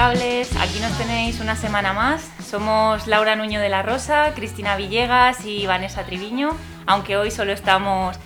Aquí nos tenéis una semana más. Somos Laura Nuño de la Rosa, Cristina Villegas y Vanessa Triviño, aunque hoy solo estamos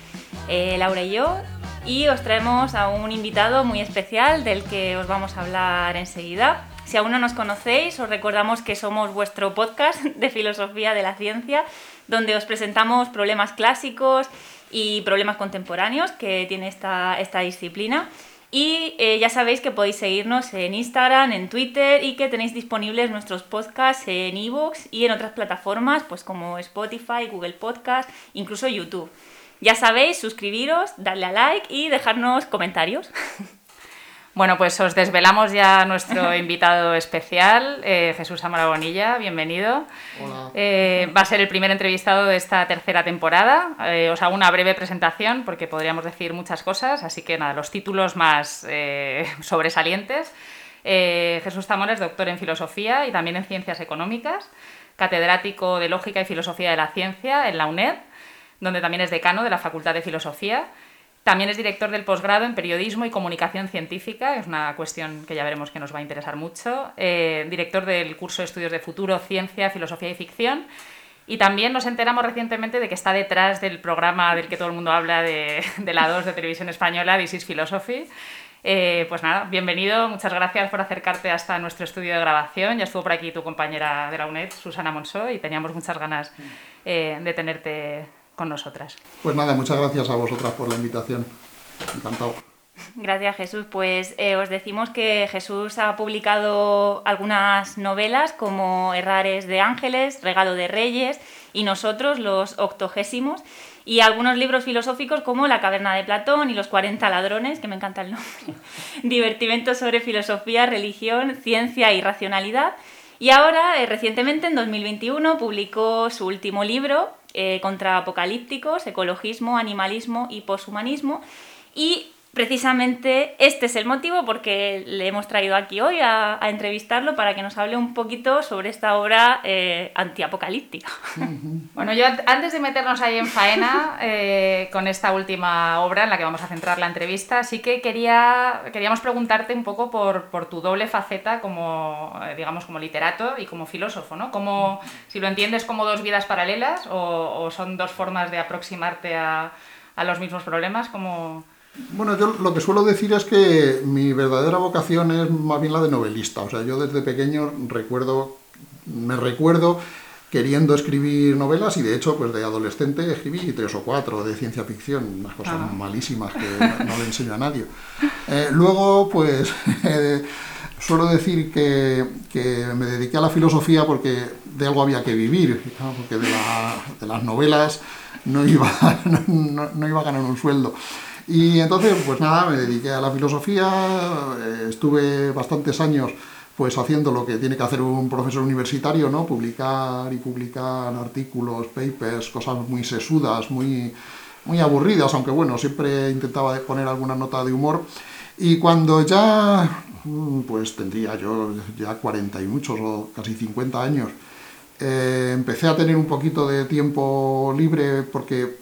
eh, Laura y yo. Y os traemos a un invitado muy especial del que os vamos a hablar enseguida. Si aún no nos conocéis, os recordamos que somos vuestro podcast de filosofía de la ciencia, donde os presentamos problemas clásicos y problemas contemporáneos que tiene esta, esta disciplina. Y eh, ya sabéis que podéis seguirnos en Instagram, en Twitter y que tenéis disponibles nuestros podcasts en iVoox y en otras plataformas pues como Spotify, Google Podcast, incluso YouTube. Ya sabéis, suscribiros, darle a like y dejarnos comentarios. Bueno, pues os desvelamos ya nuestro invitado especial, eh, Jesús Amara Bonilla, bienvenido. Hola. Eh, va a ser el primer entrevistado de esta tercera temporada. Eh, os hago una breve presentación porque podríamos decir muchas cosas, así que nada, los títulos más sobresalientes. Jesús Zamora es doctor en filosofía y también en ciencias económicas, catedrático de lógica y filosofía de la ciencia en la UNED, donde también es decano de la Facultad de Filosofía también es director del posgrado en Periodismo y Comunicación Científica, es una cuestión que ya veremos que nos va a interesar mucho. Eh, director del curso de Estudios de Futuro, Ciencia, Filosofía y Ficción. Y también nos enteramos recientemente de que está detrás del programa del que todo el mundo habla de, la 2 de Televisión Española, This is Philosophy. Eh, pues nada, bienvenido, muchas gracias por acercarte hasta nuestro estudio de grabación. Ya estuvo por aquí tu compañera de la UNED, Susana Monzó, y teníamos muchas ganas eh, de tenerte con nosotras. Pues nada, muchas gracias a vosotras por la invitación. Encantado. Gracias Jesús. Pues eh, os decimos que Jesús ha publicado algunas novelas como Errares de Ángeles, Regalo de Reyes y nosotros, los octogésimos, y algunos libros filosóficos como La caverna de Platón y Los 40 ladrones, que me encanta el nombre, Divertimentos sobre filosofía, religión, ciencia y racionalidad. Y ahora, eh, recientemente, en 2021, publicó su último libro, eh, contra apocalípticos, ecologismo, animalismo y poshumanismo. Y precisamente este es el motivo porque le hemos traído aquí hoy a, entrevistarlo para que nos hable un poquito sobre esta obra eh, antiapocalíptica. Bueno, yo antes de meternos ahí en faena eh, con esta última obra en la que vamos a centrar la entrevista, sí que quería, queríamos preguntarte un poco por, tu doble faceta como, eh, digamos, como literato y como filósofo, ¿no? Como, si lo entiendes como dos vidas paralelas o, o son dos formas de aproximarte a, a los mismos problemas, como... Bueno, yo lo que suelo decir es que mi verdadera vocación es más bien la de novelista. O sea, yo desde pequeño recuerdo, me recuerdo queriendo escribir novelas y de hecho, pues de adolescente escribí tres o cuatro de ciencia ficción, unas cosas Ah. malísimas que no le enseño a nadie. Eh, luego, pues eh, suelo decir que, que me dediqué a la filosofía porque de algo había que vivir, ¿no? porque de, la- de las novelas no iba, no, no iba a ganar un sueldo. Y entonces, pues nada, me dediqué a la filosofía, eh, estuve bastantes años pues haciendo lo que tiene que hacer un profesor universitario, ¿no? Publicar y publicar artículos, papers, cosas muy sesudas, muy, muy aburridas, aunque bueno, siempre intentaba poner alguna nota de humor. Y cuando ya, mm, pues tendría yo ya 40 y muchos o casi 50 años, eh, empecé a tener un poquito de tiempo libre porque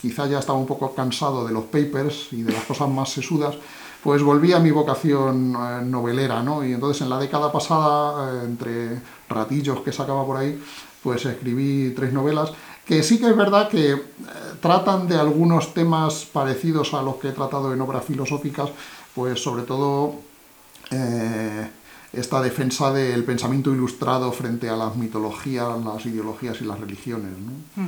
quizá ya estaba un poco cansado de los papers y de las cosas más sesudas, pues volví a mi vocación eh, novelera, ¿no? Y entonces en la década pasada, eh, entre ratillos que sacaba por ahí, pues escribí tres novelas que sí que es verdad que eh, tratan de algunos temas parecidos a los que he tratado en obras filosóficas, pues sobre todo eh, esta defensa del pensamiento ilustrado frente a las mitologías, las ideologías y las religiones. ¿no?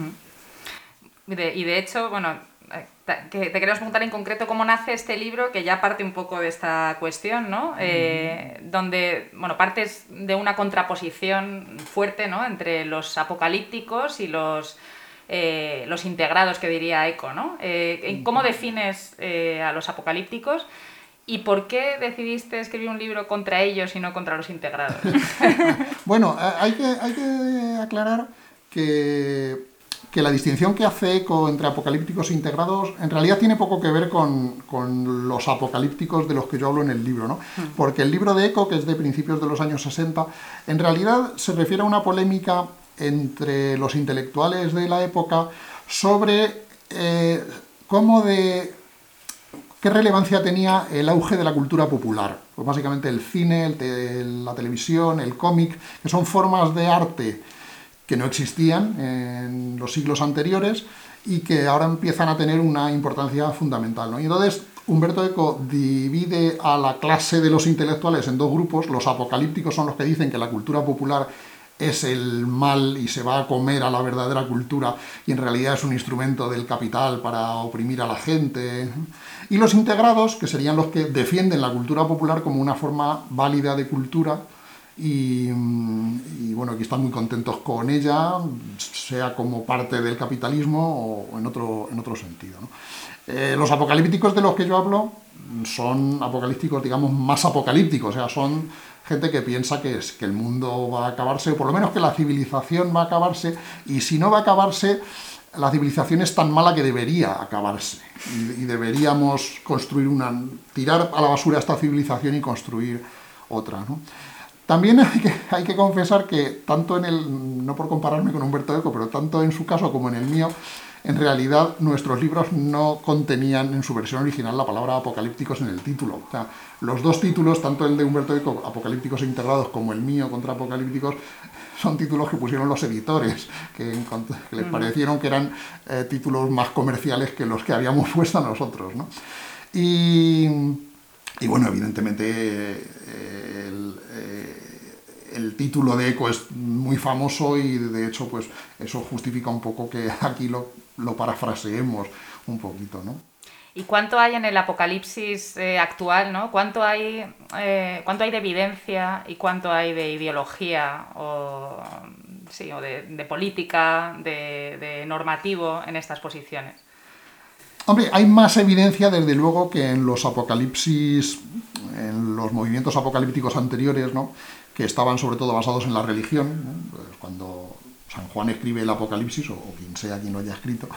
Y de, y de hecho, bueno, eh, te queremos preguntar en concreto cómo nace este libro, que ya parte un poco de esta cuestión, ¿no? Eh, donde, bueno, partes de una contraposición fuerte, ¿no? Entre los apocalípticos y los, eh, los integrados, que diría Eco, ¿no? Eh, ¿Cómo defines a los apocalípticos? ¿Y por qué decidiste escribir un libro contra ellos y no contra los integrados? Bueno, eh, hay que, hay que aclarar que, que la distinción que hace ECO entre apocalípticos e integrados en realidad tiene poco que ver con, con los apocalípticos de los que yo hablo en el libro, ¿no? Porque el libro de ECO, que es de principios de los años 60, en realidad se refiere a una polémica entre los intelectuales de la época sobre eh, cómo de ¿qué relevancia tenía el auge de la cultura popular? Pues básicamente el cine, la televisión, el cómic, que son formas de arte que no existían en los siglos anteriores y que ahora empiezan a tener una importancia fundamental. ¿no? Y entonces Humberto Eco divide a la clase de los intelectuales en dos grupos. Los apocalípticos son los que dicen que la cultura popular es el mal y se va a comer a la verdadera cultura y en realidad es un instrumento del capital para oprimir a la gente. Y los integrados, que serían los que defienden la cultura popular como una forma válida de cultura y, bueno, que están muy contentos con ella, sea como parte del capitalismo o en otro, en otro sentido. Eh, los apocalípticos de los que yo hablo son apocalípticos, digamos, más apocalípticos, o sea, son gente que piensa que, es, que el mundo va a acabarse, o por lo menos que la civilización va a acabarse, y si no va a acabarse, la civilización es tan mala que debería acabarse, y, deberíamos construir una, tirar a la basura esta civilización y construir otra. También hay que, hay que confesar que, tanto en el, no por compararme con Humberto Eco, pero tanto en su caso como en el mío, en realidad nuestros libros no contenían en su versión original la palabra apocalípticos en el título. Los dos títulos, tanto el de Humberto Eco, Apocalípticos Integrados, como el mío, Contra Apocalípticos, son títulos que pusieron los editores, que, les parecieron que eran eh, títulos más comerciales que los que habíamos puesto nosotros. ¿no? Y, bueno, evidentemente eh, el, el título de Eco es muy famoso y de hecho pues eso justifica un poco que aquí lo, lo parafraseemos un poquito, ¿no? ¿Y cuánto hay en el apocalipsis eh, actual, ¿no? ¿Cuánto hay, eh, ¿Cuánto hay de evidencia y cuánto hay de ideología o, sí, o de, política, de, de normativo en estas posiciones? Hombre, hay más evidencia desde luego que en los apocalipsis, en los movimientos apocalípticos anteriores, ¿no? que estaban sobre todo basados en la religión, pues cuando San Juan escribe el Apocalipsis, o, quien sea quien lo haya escrito,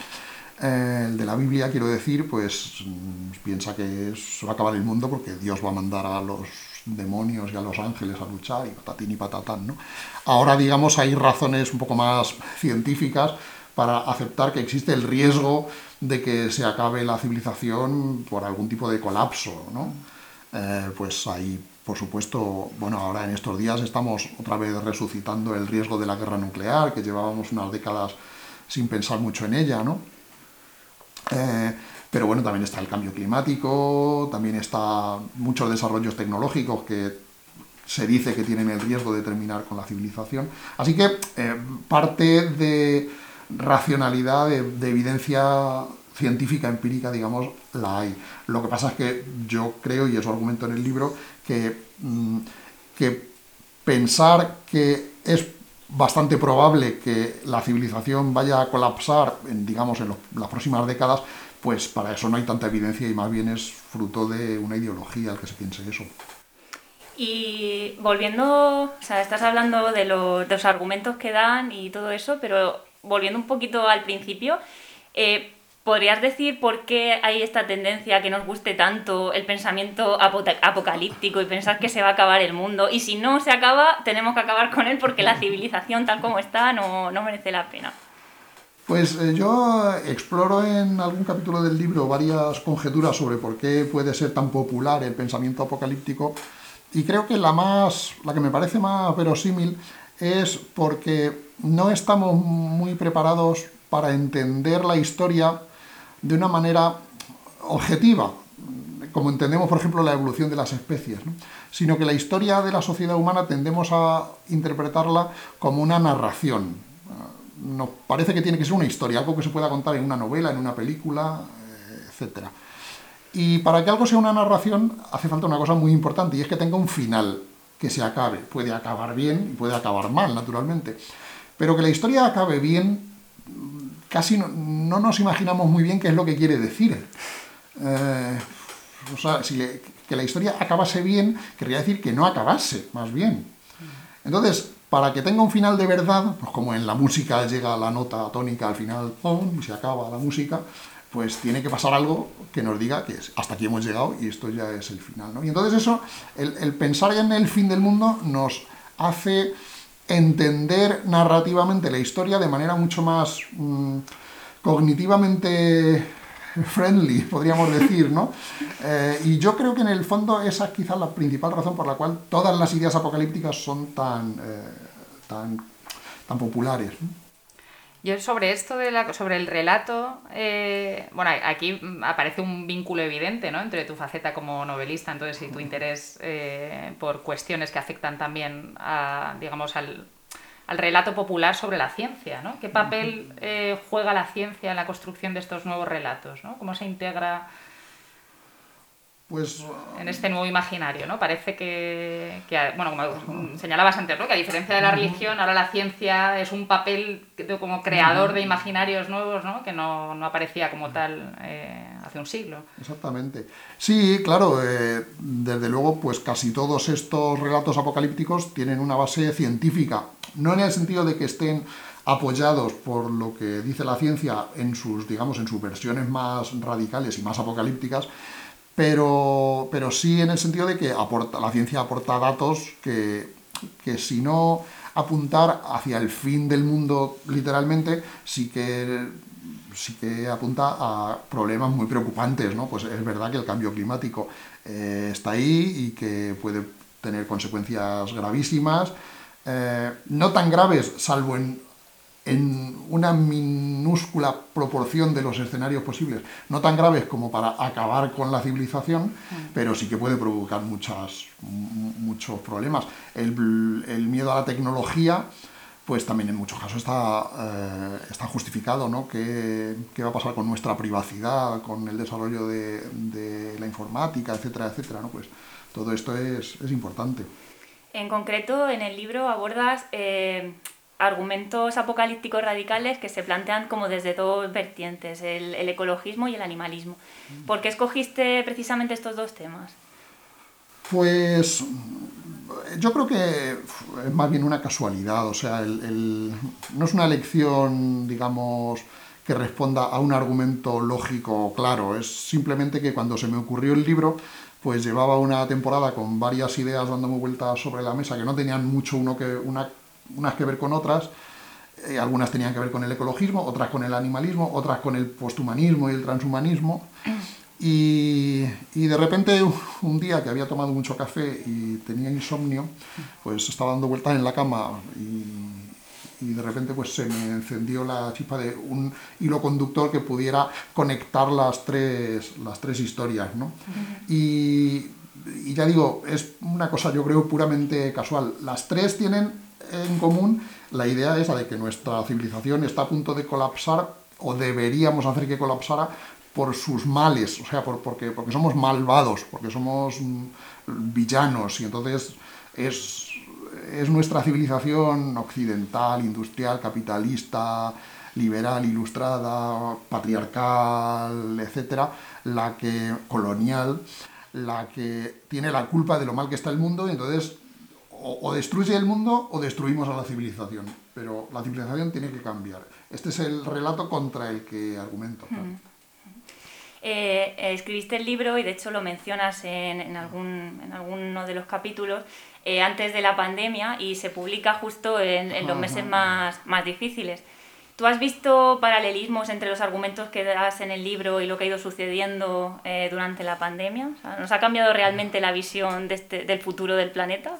eh, el de la Biblia, quiero decir, pues mm, piensa que se va a acabar el mundo porque Dios va a mandar a los demonios y a los ángeles a luchar y patatín y patatán, ¿no? Ahora, digamos, hay razones un poco más científicas para aceptar que existe el riesgo de que se acabe la civilización por algún tipo de colapso, ¿no? Eh, pues hay por supuesto, bueno, ahora en estos días estamos otra vez resucitando el riesgo de la guerra nuclear, que llevábamos unas décadas sin pensar mucho en ella, ¿no? Eh, pero bueno, también está el cambio climático, también está muchos desarrollos tecnológicos que se dice que tienen el riesgo de terminar con la civilización. Así que eh, parte de racionalidad, de evidencia científica, empírica, digamos, la hay. Lo que pasa es que yo creo, y eso argumento en el libro, que, mm, que pensar que es bastante probable que la civilización vaya a colapsar, en, digamos, en las próximas décadas, pues para eso no hay tanta evidencia y más bien es fruto de una ideología el que se piense eso. Y volviendo, o sea, estás hablando de los, argumentos que dan y todo eso, pero volviendo un poquito al principio, eh, ¿Podrías decir por qué hay esta tendencia que nos guste tanto el pensamiento apocalíptico y pensar que se va a acabar el mundo? Y si no se acaba, tenemos que acabar con él porque la civilización tal como está no, merece la pena. Pues eh, yo exploro en algún capítulo del libro varias conjeturas sobre por qué puede ser tan popular el pensamiento apocalíptico y creo que la más, la que me parece más verosímil es porque no estamos muy preparados para entender la historia de una manera objetiva, como entendemos, por ejemplo, la evolución de las especies, sino que la historia de la sociedad humana tendemos a interpretarla como una narración. Nos parece que tiene que ser una historia, algo que se pueda contar en una novela, en una película, eh, etc. Y para que algo sea una narración hace falta una cosa muy importante y es que tenga un final, que se acabe. Puede acabar bien y puede acabar mal, naturalmente. Pero que la historia acabe bien casi no, nos imaginamos muy bien qué es lo que quiere decir. Eh, o sea, si que la historia acabase bien, querría decir que no acabase, más bien. Entonces, para que tenga un final de verdad, pues como en la música llega la nota tónica al final, y se acaba la música, pues tiene que pasar algo que nos diga que hasta aquí hemos llegado y esto ya es el final. Y entonces eso, el, pensar en el fin del mundo nos hace entender narrativamente la historia de manera mucho más mm, cognitivamente friendly, podríamos decir, ¿no? Eh, y yo creo que en el fondo esa es quizás la principal razón por la cual todas las ideas apocalípticas son tan, eh, tan, tan populares. Yo sobre esto, de la, sobre el relato, eh, bueno, aquí aparece un vínculo evidente ¿no? entre tu faceta como novelista, entonces, y tu interés por cuestiones que afectan también a, digamos, al, al relato popular sobre la ciencia. ¿no? ¿Qué papel eh, juega la ciencia en la construcción de estos nuevos relatos? ¿no? ¿Cómo se integra pues, en este nuevo imaginario, ¿no? Parece que, bueno, como señalabas antes, ¿no? Que a diferencia de la religión, ahora la ciencia es un papel como creador de imaginarios nuevos, ¿no? Que no, aparecía como tal eh, hace un siglo. Exactamente. Sí, claro, eh, desde luego, pues casi todos estos relatos apocalípticos tienen una base científica. No en el sentido de que estén apoyados por lo que dice la ciencia en sus, digamos, en sus versiones más radicales y más apocalípticas, pero, pero sí en el sentido de que aporta, la ciencia aporta datos que, que si no apuntar hacia el fin del mundo literalmente, sí que, sí que apunta a problemas muy preocupantes. ¿no? Pues es verdad que el cambio climático eh, está ahí y que puede tener consecuencias gravísimas, eh, no tan graves, salvo en en una minúscula proporción de los escenarios posibles, no tan graves como para acabar con la civilización, mm. pero sí que puede provocar muchas, muchos problemas. El, miedo a la tecnología, pues también en muchos casos está, eh, está justificado, ¿no? ¿Qué, va a pasar con nuestra privacidad, con el desarrollo de, la informática, etcétera, etcétera? ¿no? Pues todo esto es, importante. En concreto, en el libro abordas eh, argumentos apocalípticos radicales que se plantean como desde dos vertientes, el, ecologismo y el animalismo. ¿Por qué escogiste precisamente estos dos temas? Pues yo creo que es más bien una casualidad, o sea, no es una elección, digamos, que responda a un argumento lógico claro, es simplemente que cuando se me ocurrió el libro, pues llevaba una temporada con varias ideas dándome vueltas sobre la mesa que no tenían mucho uno que, una unas que ver con otras, eh, algunas tenían que ver con el ecologismo, otras con el animalismo, otras con el posthumanismo y el transhumanismo. Y, de repente un día que había tomado mucho café y tenía insomnio, pues estaba dando vueltas en la cama y, de repente pues se me encendió la chispa de un hilo conductor que pudiera conectar las tres, las tres historias. ¿no? y, y ya digo, es una cosa yo creo puramente casual. Las tres tienen en común la idea esa de que nuestra civilización está a punto de colapsar o deberíamos hacer que colapsara por sus males, o sea, por, porque, porque somos malvados, porque somos villanos y entonces es, es nuestra civilización occidental, industrial, capitalista, liberal, ilustrada, patriarcal, etcétera, la que colonial, la que tiene la culpa de lo mal que está el mundo y entonces o, destruye el mundo o destruimos a la civilización. Pero la civilización tiene que cambiar. Este es el relato contra el que argumento. Eh, escribiste el libro y de hecho lo mencionas en, algún, en alguno de los capítulos eh, antes de la pandemia y se publica justo en, los meses más, más difíciles. ¿Tú has visto paralelismos entre los argumentos que das en el libro y lo que ha ido sucediendo eh, durante la pandemia? ¿Nos ha cambiado realmente la visión de este, del futuro del planeta?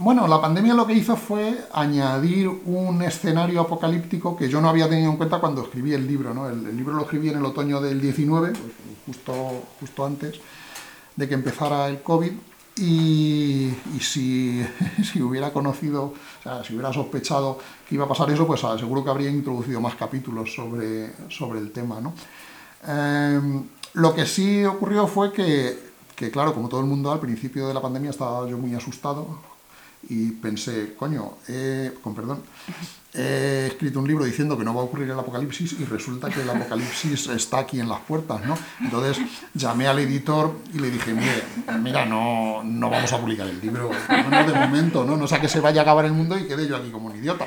Bueno, la pandemia lo que hizo fue añadir un escenario apocalíptico que yo no había tenido en cuenta cuando escribí el libro. ¿no? El, libro lo escribí en el otoño del 19, pues, justo, justo antes de que empezara el COVID. Y, si, hubiera conocido, o sea, si hubiera sospechado que iba a pasar eso, pues ah, seguro que habría introducido más capítulos sobre, sobre el tema. ¿no? Em, lo que sí ocurrió fue que, que, claro, como todo el mundo al principio de la pandemia estaba yo muy asustado y pensé, coño, con perdón, he escrito un libro diciendo que no va a ocurrir el apocalipsis y resulta que el apocalipsis está aquí en las puertas, ¿no? Entonces llamé al editor y le dije, mira, no, no vamos a publicar el libro, no, de momento, ¿no? No sea que se vaya a acabar el mundo y quede yo aquí como un idiota.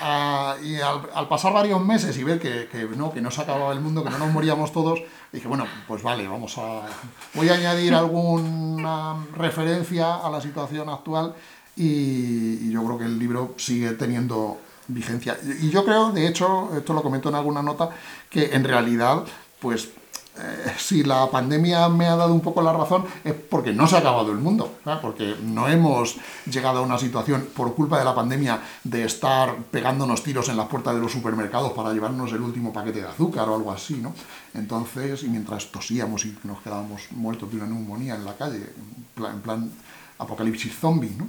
Ah, y al, pasar varios meses y ver que, que, no, que no se acababa el mundo, que no nos moríamos todos, dije, bueno, pues vale, vamos a... Voy a añadir alguna referencia a la situación actual y, yo creo que el libro sigue teniendo vigencia. Y yo creo, de hecho, esto lo comento en alguna nota, que en realidad pues eh, si la pandemia me ha dado un poco la razón es porque no se ha acabado el mundo, porque no hemos llegado a una situación por culpa de la pandemia de estar pegándonos tiros en las puertas de los supermercados para llevarnos el último paquete de azúcar o algo así, ¿no? Entonces, y mientras tosíamos y nos quedábamos muertos de una neumonía en la calle, en plan, apocalipsis zombie, ¿no?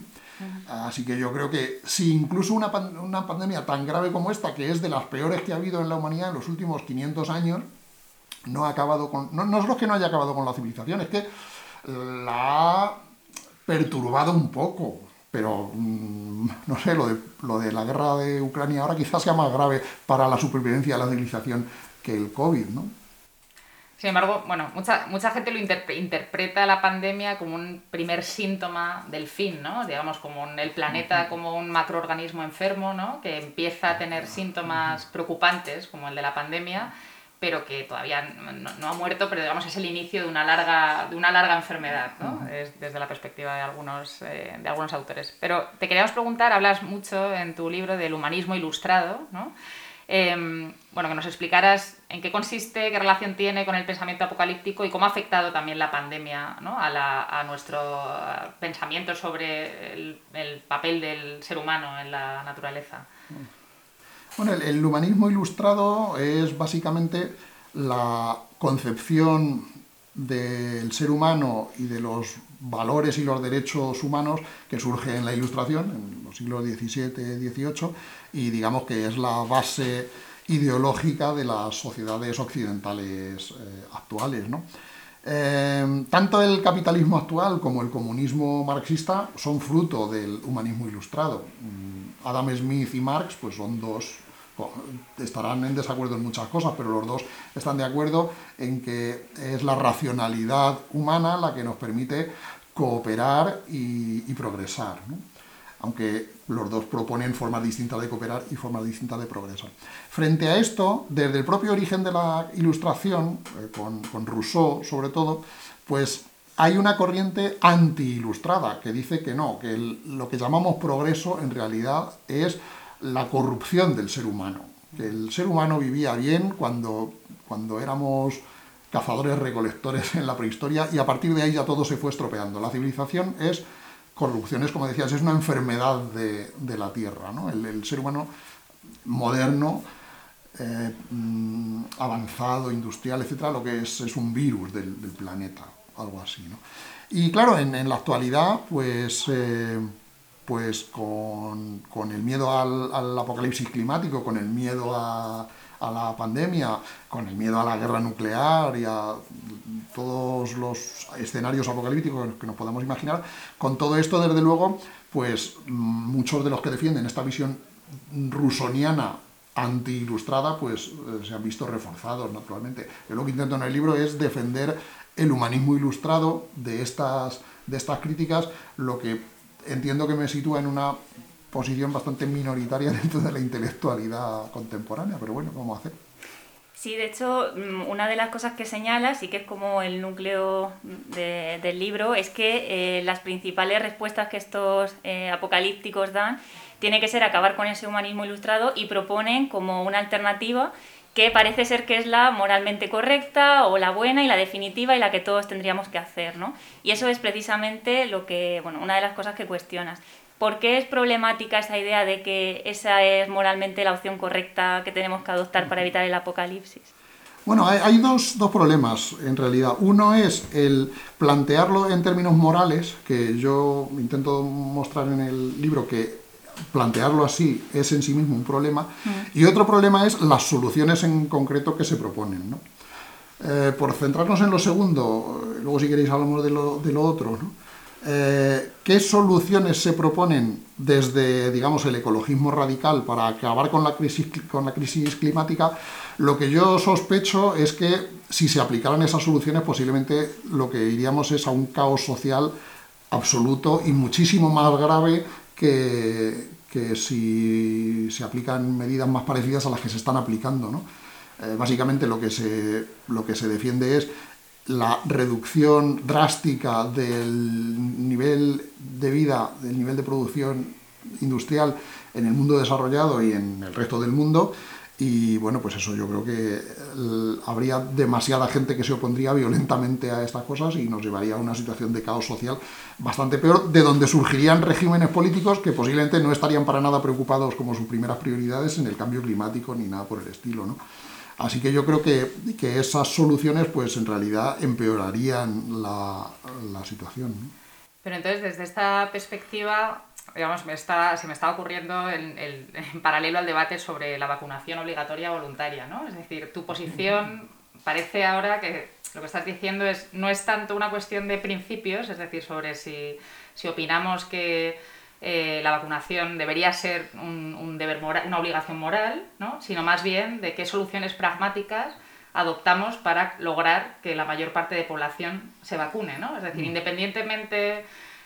Así que yo creo que si incluso una, una pandemia tan grave como esta, que es de las peores que ha habido en la humanidad en los últimos 500 años, no ha acabado con. No, no es que no haya acabado con la civilización, es que la ha perturbado un poco. Pero, mm, no sé, lo de, lo de la guerra de Ucrania ahora quizás sea más grave para la supervivencia de la civilización que el COVID, ¿no? Sin embargo, bueno, mucha, mucha gente lo interpreta la pandemia como un primer síntoma del fin, ¿no? Digamos, como el planeta como un macroorganismo enfermo, ¿no? Que empieza a tener síntomas preocupantes, como el de la pandemia, pero que todavía no, ha muerto, pero digamos es el inicio de una larga, de una larga enfermedad, ¿no? es desde la perspectiva de algunos, eh, de algunos autores. Pero te queríamos preguntar, hablas mucho en tu libro del humanismo ilustrado, ¿no? Em, bueno, que nos explicaras en qué consiste, qué relación tiene con el pensamiento apocalíptico y cómo ha afectado también la pandemia ¿no? a, nuestro pensamiento sobre el papel del ser humano en la naturaleza. Bueno, el, humanismo ilustrado es básicamente la concepción del ser humano y de los valores y los derechos humanos que surge en la Ilustración, en los siglos XVII XVIII, y digamos que es la base ideológica de las sociedades occidentales eh, actuales. Eh, tanto el capitalismo actual como el comunismo marxista son fruto del humanismo ilustrado. Mm, Adam Smith y Marx pues, son dos estarán en desacuerdo en muchas cosas, pero los dos están de acuerdo en que es la racionalidad humana la que nos permite cooperar y, progresar. Aunque los dos proponen formas distintas de cooperar y formas distintas de progresar. Frente a esto, desde el propio origen de la ilustración, eh, con, Rousseau sobre todo, pues hay una corriente anti-ilustrada que dice que no, que lo que llamamos progreso en realidad es la corrupción del ser humano. El ser humano vivía bien cuando, cuando éramos cazadores recolectores en la prehistoria y a partir de ahí ya todo se fue estropeando. La civilización es corrupción, es como decías, es una enfermedad de, la tierra. ¿no? El, ser humano moderno, eh, mm, avanzado, industrial, etcétera, lo que es es un virus del, planeta, algo así. ¿no? Y claro, en, la actualidad, pues. Eh, pues con, el miedo al, apocalipsis climático, con el miedo a, la pandemia, con el miedo a la guerra nuclear y a todos los escenarios apocalípticos que nos podamos imaginar, con todo esto, desde luego, pues muchos de los que defienden esta visión rusoniana anti-ilustrada, pues eh, se han visto reforzados, naturalmente. Yo lo que intento en el libro es defender el humanismo ilustrado de estas, de estas críticas, lo que entiendo que me sitúa en una posición bastante minoritaria dentro de la intelectualidad contemporánea, pero bueno, vamos a hacer. Sí, de hecho, mm, una de las cosas que señala, y que es como el núcleo del libro, es que eh, las principales respuestas que estos eh, apocalípticos dan tiene que ser acabar con ese humanismo ilustrado y proponen como una alternativa que parece ser que es la moralmente correcta o la buena y la definitiva y la que todos tendríamos que hacer, ¿no? Y eso es precisamente lo que, bueno, una de las cosas que cuestionas. ¿Por qué es problemática esa idea de que esa es moralmente la opción correcta que tenemos que adoptar para evitar el apocalipsis? Bueno, hay, dos, dos, problemas en realidad. Uno es el plantearlo en términos morales, que yo intento mostrar en el libro que plantearlo así es en sí mismo un problema. Mm. Y otro problema es las soluciones en concreto que se proponen. Eh, por centrarnos en lo segundo, luego si queréis hablamos de lo, de lo otro, eh, ¿qué soluciones se proponen desde, digamos, el ecologismo radical para acabar con la, crisis, con la crisis climática? Lo que yo sospecho es que si se aplicaran esas soluciones posiblemente lo que iríamos es a un caos social absoluto y muchísimo más grave que, si se aplican medidas más parecidas a las que se están aplicando. ¿no? Eh, básicamente lo que, se, lo que se defiende es la reducción drástica del nivel de vida, del nivel de producción industrial en el mundo desarrollado y en el resto del mundo Y bueno, pues eso yo creo que habría demasiada gente que se opondría violentamente a estas cosas y nos llevaría a una situación de caos social bastante peor, de donde surgirían regímenes políticos que posiblemente no estarían para nada preocupados como sus primeras prioridades en el cambio climático ni nada por el estilo. ¿no? Así que yo creo que, que esas soluciones pues en realidad empeorarían la, la situación. Pero entonces desde esta perspectiva digamos, me está, se me está ocurriendo en, en, paralelo al debate sobre la vacunación obligatoria voluntaria, ¿no? Es decir, tu posición parece ahora que lo que estás diciendo es no es tanto una cuestión de principios, es decir, sobre si, si opinamos que eh, la vacunación debería ser un, un deber moral, una obligación moral, ¿no? sino más bien de qué soluciones pragmáticas adoptamos para lograr que la mayor parte de población se vacune, ¿no? Es decir, independientemente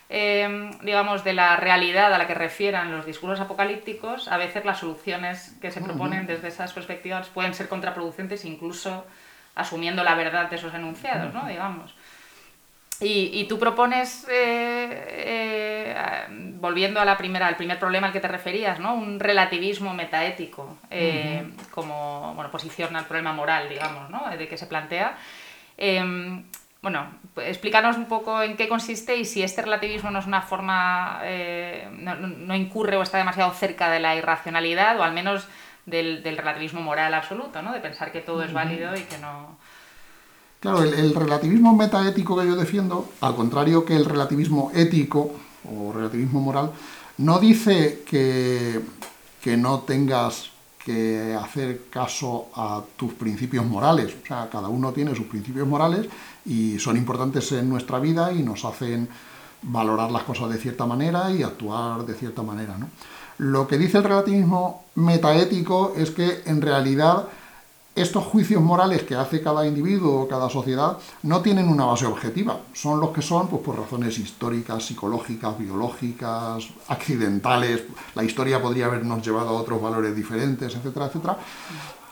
Em, digamos, de la realidad a la que refieran los discursos apocalípticos, a veces las soluciones que se proponen desde esas perspectivas pueden ser contraproducentes, incluso asumiendo la verdad de esos enunciados, ¿no? digamos. Y, y tú propones, eh, eh, volviendo a la primera, al primer problema al que te referías, ¿no? un relativismo metaético eh, como bueno, posición al problema moral, digamos, ¿no? de que se plantea. Em, bueno, explícanos un poco en qué consiste y si este relativismo no es una forma, eh, no, incurre o está demasiado cerca de la irracionalidad o al menos del, relativismo moral absoluto, ¿no? De pensar que todo es válido y que no... Claro, el, relativismo metaético que yo defiendo, al contrario que el relativismo ético o relativismo moral, no dice que, que no tengas que hacer caso a tus principios morales. O sea, cada uno tiene sus principios morales y son importantes en nuestra vida y nos hacen valorar las cosas de cierta manera y actuar de cierta manera. ¿no? Lo que dice el relativismo metaético es que en realidad estos juicios morales que hace cada individuo o cada sociedad no tienen una base objetiva, son los que son pues, por razones históricas, psicológicas, biológicas, accidentales, la historia podría habernos llevado a otros valores diferentes, etcétera, etcétera.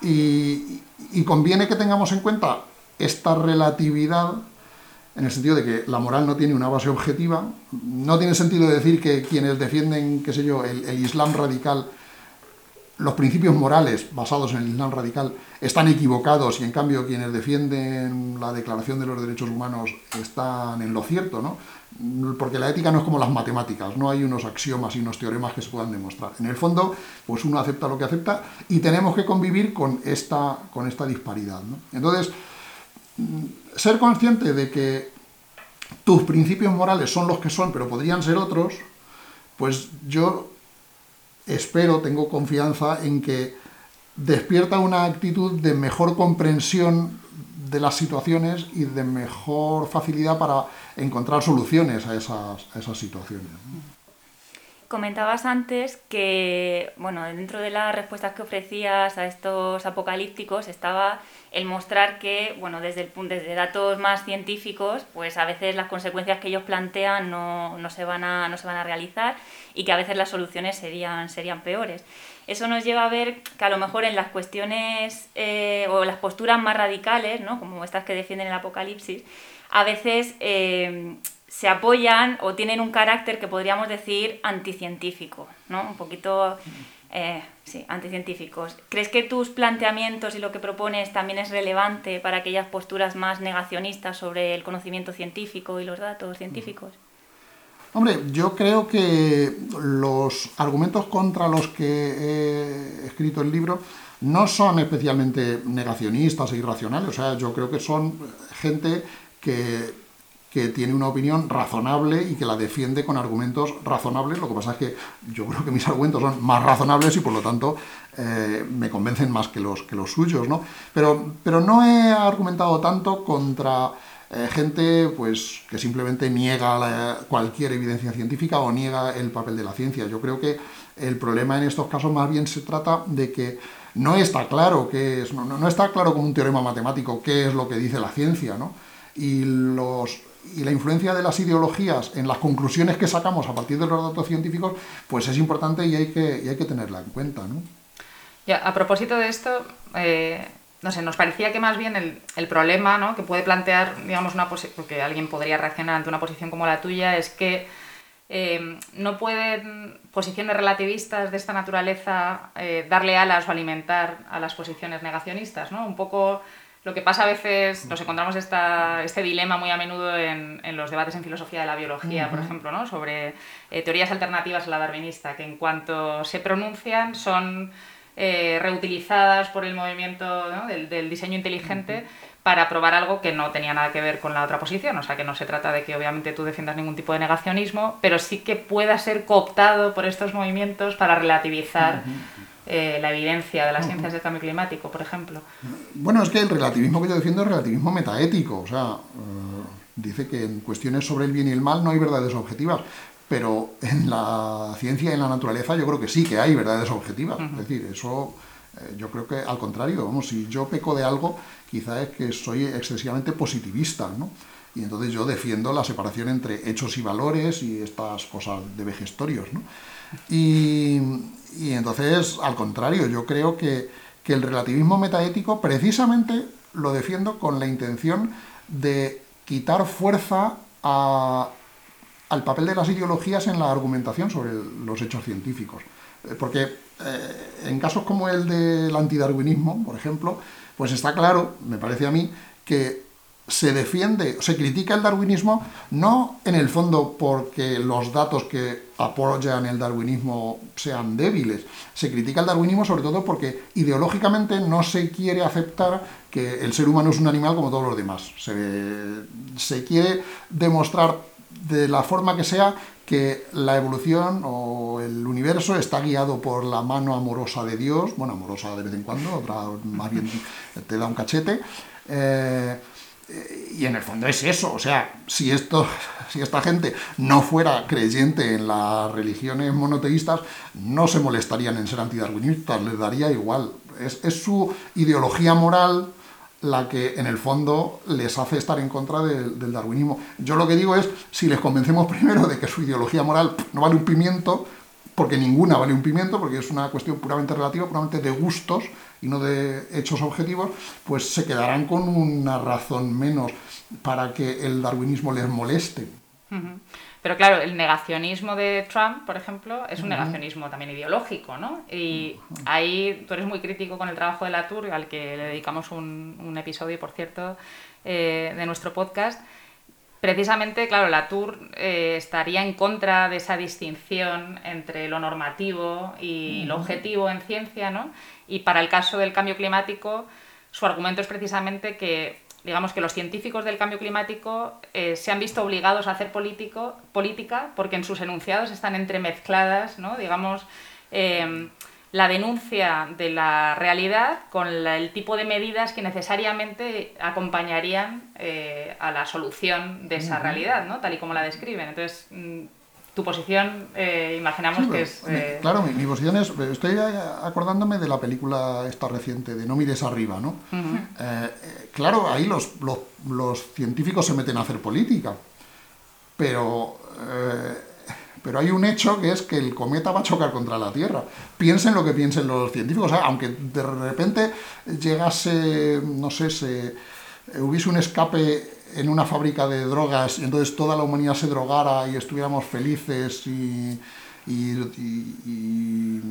Y, conviene que tengamos en cuenta esta relatividad en el sentido de que la moral no tiene una base objetiva, no tiene sentido decir que quienes defienden, qué sé yo, el, Islam radical, los principios morales basados en el Islam radical están equivocados y en cambio quienes defienden la Declaración de los Derechos Humanos están en lo cierto, ¿no? Porque la ética no es como las matemáticas, no hay unos axiomas y unos teoremas que se puedan demostrar. En el fondo, pues uno acepta lo que acepta y tenemos que convivir con esta, con esta disparidad, ¿no? Entonces, ser consciente de que tus principios morales son los que son, pero podrían ser otros, pues yo espero, tengo confianza en que despierta una actitud de mejor comprensión de las situaciones y de mejor facilidad para encontrar soluciones a esas, a esas situaciones. Comentabas antes que, bueno, dentro de las respuestas que ofrecías a estos apocalípticos estaba el mostrar que, bueno, desde, el, desde datos más científicos, pues a veces las consecuencias que ellos plantean no, no, se, van a, no se van a realizar y que a veces las soluciones serían, serían peores. Eso nos lleva a ver que a lo mejor en las cuestiones eh, o las posturas más radicales, ¿no? como estas que defienden el apocalipsis, a veces... Eh, se apoyan o tienen un carácter que podríamos decir anticientífico, ¿no? Un poquito, eh, sí, anticientíficos. ¿Crees que tus planteamientos y lo que propones también es relevante para aquellas posturas más negacionistas sobre el conocimiento científico y los datos científicos? Hombre, yo creo que los argumentos contra los que he escrito el libro no son especialmente negacionistas e irracionales, o sea, yo creo que son gente que que tiene una opinión razonable y que la defiende con argumentos razonables. Lo que pasa es que yo creo que mis argumentos son más razonables y por lo tanto eh, me convencen más que los, que los suyos. ¿no? Pero, pero no he argumentado tanto contra eh, gente pues, que simplemente niega cualquier evidencia científica o niega el papel de la ciencia. Yo creo que el problema en estos casos más bien se trata de que no está claro qué es, no, no está claro como un teorema matemático qué es lo que dice la ciencia, ¿no? Y los, y la influencia de las ideologías en las conclusiones que sacamos a partir de los datos científicos, pues es importante y hay que, hay que tenerla en cuenta. ¿no? Ya, a propósito de esto, eh, no sé, nos parecía que más bien el, el problema ¿no? que puede plantear, digamos, una porque alguien podría reaccionar ante una posición como la tuya, es que eh, no pueden posiciones relativistas de esta naturaleza eh, darle alas o alimentar a las posiciones negacionistas, ¿no? Un poco lo que pasa a veces, nos encontramos esta, este dilema muy a menudo en, en, los debates en filosofía de la biología, por ejemplo, ¿no? sobre eh, teorías alternativas a la darwinista, que en cuanto se pronuncian son eh, reutilizadas por el movimiento ¿no? del, del, diseño inteligente para probar algo que no tenía nada que ver con la otra posición. O sea, que no se trata de que obviamente tú defiendas ningún tipo de negacionismo, pero sí que pueda ser cooptado por estos movimientos para relativizar. Eh, la evidencia de las ciencias del cambio climático, por ejemplo. Bueno, es que el relativismo que yo defiendo es relativismo metaético, o sea, eh, dice que en cuestiones sobre el bien y el mal no hay verdades objetivas, pero en la ciencia y en la naturaleza yo creo que sí que hay verdades objetivas, uh -huh. es decir, eso eh, yo creo que al contrario, vamos, si yo peco de algo, quizá es que soy excesivamente positivista, ¿no? Y entonces yo defiendo la separación entre hechos y valores y estas cosas de vejestorios, ¿no? Y, y entonces, al contrario, yo creo que, que, el relativismo metaético precisamente lo defiendo con la intención de quitar fuerza a, al papel de las ideologías en la argumentación sobre los hechos científicos. Porque eh, en casos como el del antidarwinismo, por ejemplo, pues está claro, me parece a mí, que se defiende, se critica el darwinismo no en el fondo porque los datos que apoyan el darwinismo sean débiles, se critica el darwinismo sobre todo porque ideológicamente no se quiere aceptar que el ser humano es un animal como todos los demás. Se, se quiere demostrar de la forma que sea que la evolución o el universo está guiado por la mano amorosa de Dios, bueno, amorosa de vez en cuando, otra más bien te da un cachete, eh, y en el fondo es eso, o sea, si, esto, si esta gente no fuera creyente en las religiones monoteístas, no se molestarían en ser antidarwinistas, les daría igual. Es, es su ideología moral la que en el fondo les hace estar en contra de, del darwinismo. Yo lo que digo es, si les convencemos primero de que su ideología moral no vale un pimiento, porque ninguna vale un pimiento, porque es una cuestión puramente relativa, puramente de gustos y no de hechos objetivos, pues se quedarán con una razón menos para que el darwinismo les moleste. Uh -huh. Pero claro, el negacionismo de Trump, por ejemplo, es un negacionismo también ideológico, ¿no? Y ahí tú eres muy crítico con el trabajo de Latour, al que le dedicamos un, un episodio, por cierto, eh, de nuestro podcast. Precisamente, claro, Latour eh, estaría en contra de esa distinción entre lo normativo y lo objetivo en ciencia, ¿no? Y para el caso del cambio climático, su argumento es precisamente que digamos que los científicos del cambio climático eh, se han visto obligados a hacer político, política porque en sus enunciados están entremezcladas, ¿no? digamos, eh, la denuncia de la realidad con la, el tipo de medidas que necesariamente acompañarían eh, a la solución de esa realidad, ¿no? tal y como la describen. Entonces, tu posición, eh, imaginamos sí, que es... Eh... Claro, mi, mi, posición es, estoy acordándome de la película esta reciente, de No mires arriba, ¿no? Uh -huh. eh, claro, ahí los, los, los, científicos se meten a hacer política, pero, pero hay un hecho que es que el cometa va a chocar contra la Tierra. Piensen lo que piensen los científicos, sea, aunque de repente llegase, no sé, se hubiese un escape en una fábrica de drogas y entonces toda la humanidad se drogara y estuviéramos felices y, y, y,